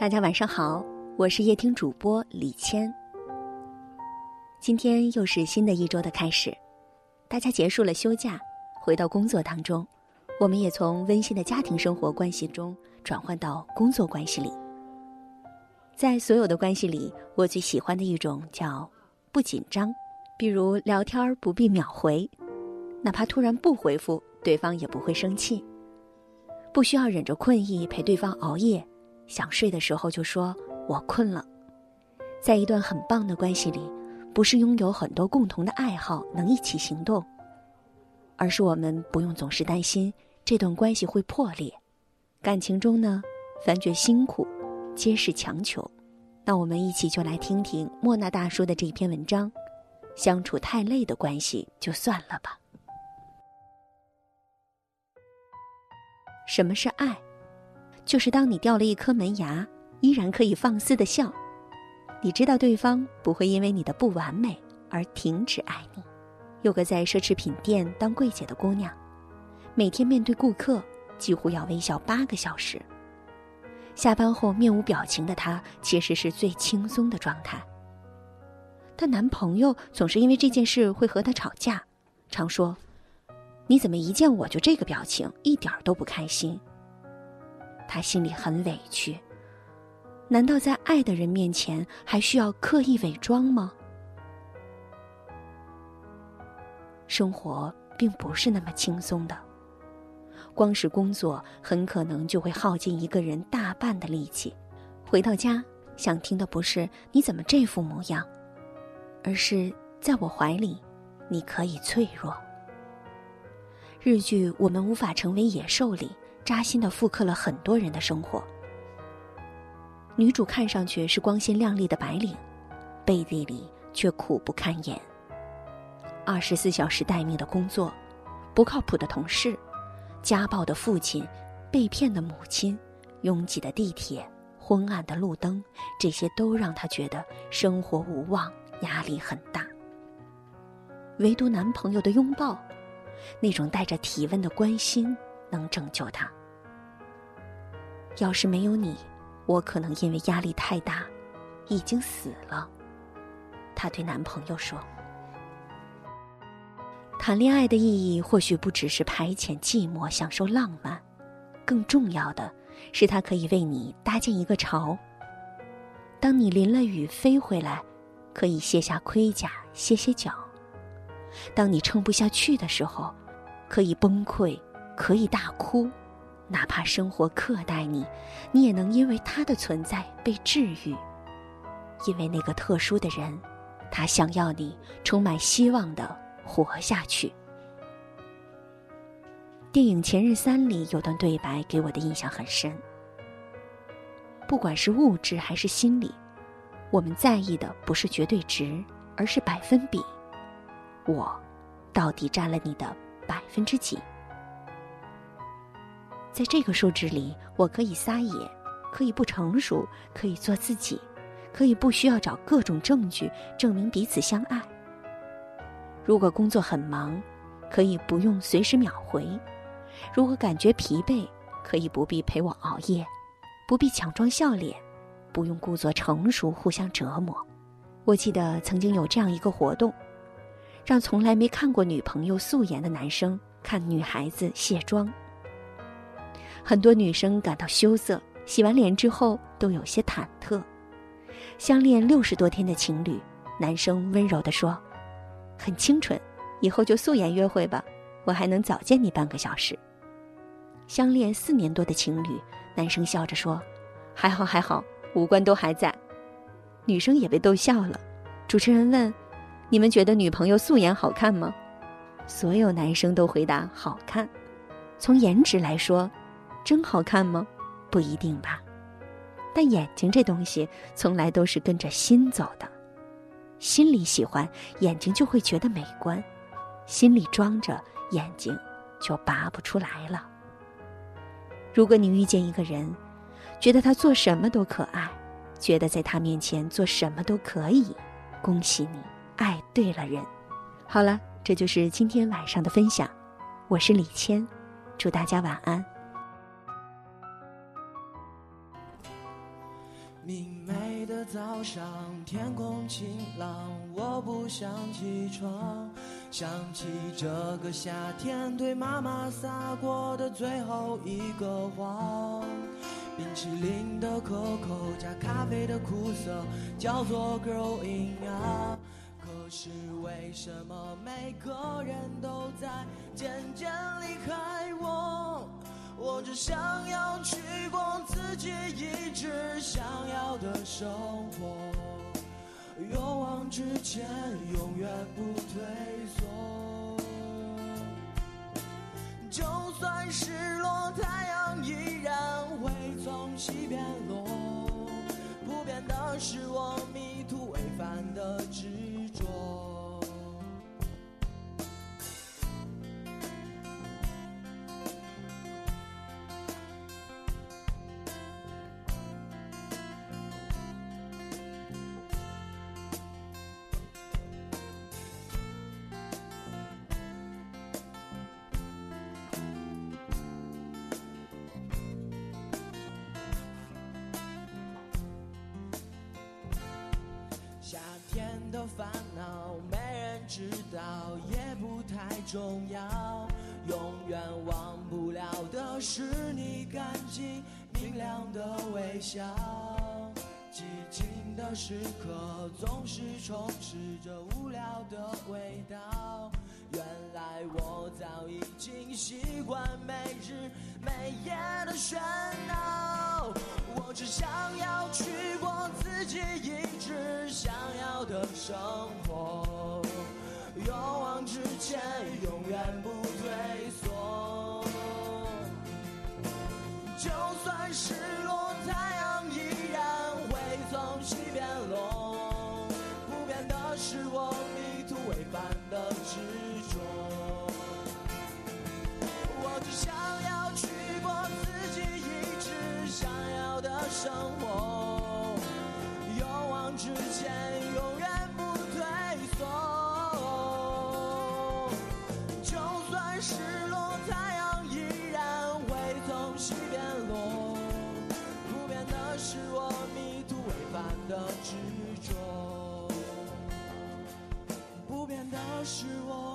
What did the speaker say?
大家晚上好，我是夜听主播李谦。今天又是新的一周的开始，大家结束了休假，回到工作当中，我们也从温馨的家庭生活关系中转换到工作关系里。在所有的关系里，我最喜欢的一种叫不紧张，比如聊天不必秒回，哪怕突然不回复，对方也不会生气，不需要忍着困意陪对方熬夜。想睡的时候就说“我困了”。在一段很棒的关系里，不是拥有很多共同的爱好能一起行动，而是我们不用总是担心这段关系会破裂。感情中呢，凡觉辛苦，皆是强求。那我们一起就来听听莫那大叔的这篇文章：相处太累的关系就算了吧。什么是爱？就是当你掉了一颗门牙，依然可以放肆的笑，你知道对方不会因为你的不完美而停止爱你。有个在奢侈品店当柜姐的姑娘，每天面对顾客几乎要微笑八个小时。下班后面无表情的她，其实是最轻松的状态。但男朋友总是因为这件事会和她吵架，常说：“你怎么一见我就这个表情，一点都不开心。”他心里很委屈，难道在爱的人面前还需要刻意伪装吗？生活并不是那么轻松的，光是工作很可能就会耗尽一个人大半的力气。回到家，想听的不是你怎么这副模样，而是在我怀里，你可以脆弱。日剧《我们无法成为野兽》里。扎心的复刻了很多人的生活。女主看上去是光鲜亮丽的白领，背地里却苦不堪言。二十四小时待命的工作，不靠谱的同事，家暴的父亲，被骗的母亲，拥挤的地铁，昏暗的路灯，这些都让她觉得生活无望，压力很大。唯独男朋友的拥抱，那种带着体温的关心。能拯救她。要是没有你，我可能因为压力太大，已经死了。她对男朋友说：“谈恋爱的意义或许不只是排遣寂寞、享受浪漫，更重要的是，它可以为你搭建一个巢。当你淋了雨飞回来，可以卸下盔甲歇歇脚；当你撑不下去的时候，可以崩溃。”可以大哭，哪怕生活苛待你，你也能因为他的存在被治愈。因为那个特殊的人，他想要你充满希望的活下去。电影《前任三》里有段对白给我的印象很深。不管是物质还是心理，我们在意的不是绝对值，而是百分比。我，到底占了你的百分之几？在这个数值里，我可以撒野，可以不成熟，可以做自己，可以不需要找各种证据证明彼此相爱。如果工作很忙，可以不用随时秒回；如果感觉疲惫，可以不必陪我熬夜，不必强装笑脸，不用故作成熟互相折磨。我记得曾经有这样一个活动，让从来没看过女朋友素颜的男生看女孩子卸妆。很多女生感到羞涩，洗完脸之后都有些忐忑。相恋六十多天的情侣，男生温柔地说：“很清纯，以后就素颜约会吧，我还能早见你半个小时。”相恋四年多的情侣，男生笑着说：“还好还好，五官都还在。”女生也被逗笑了。主持人问：“你们觉得女朋友素颜好看吗？”所有男生都回答：“好看。”从颜值来说。真好看吗？不一定吧。但眼睛这东西从来都是跟着心走的，心里喜欢，眼睛就会觉得美观；心里装着，眼睛就拔不出来了。如果你遇见一个人，觉得他做什么都可爱，觉得在他面前做什么都可以，恭喜你爱对了人。好了，这就是今天晚上的分享。我是李谦，祝大家晚安。明媚的早上，天空晴朗，我不想起床。想起这个夏天对妈妈撒过的最后一个谎，冰淇淋的可口加咖啡的苦涩，叫做 growing up。可是为什么每个人都在渐渐离开我？我只想要己一直想要的生活。勇往直前，永远不退缩。就算失落，太阳依然会从西边落。不变的是我到，也不太重要。永远忘不了的是你干净明亮的微笑。寂静的时刻总是充斥着无聊的味道。原来我早已经习惯每日每夜的喧闹。我只想要去过自己一直想要的生活，知那是我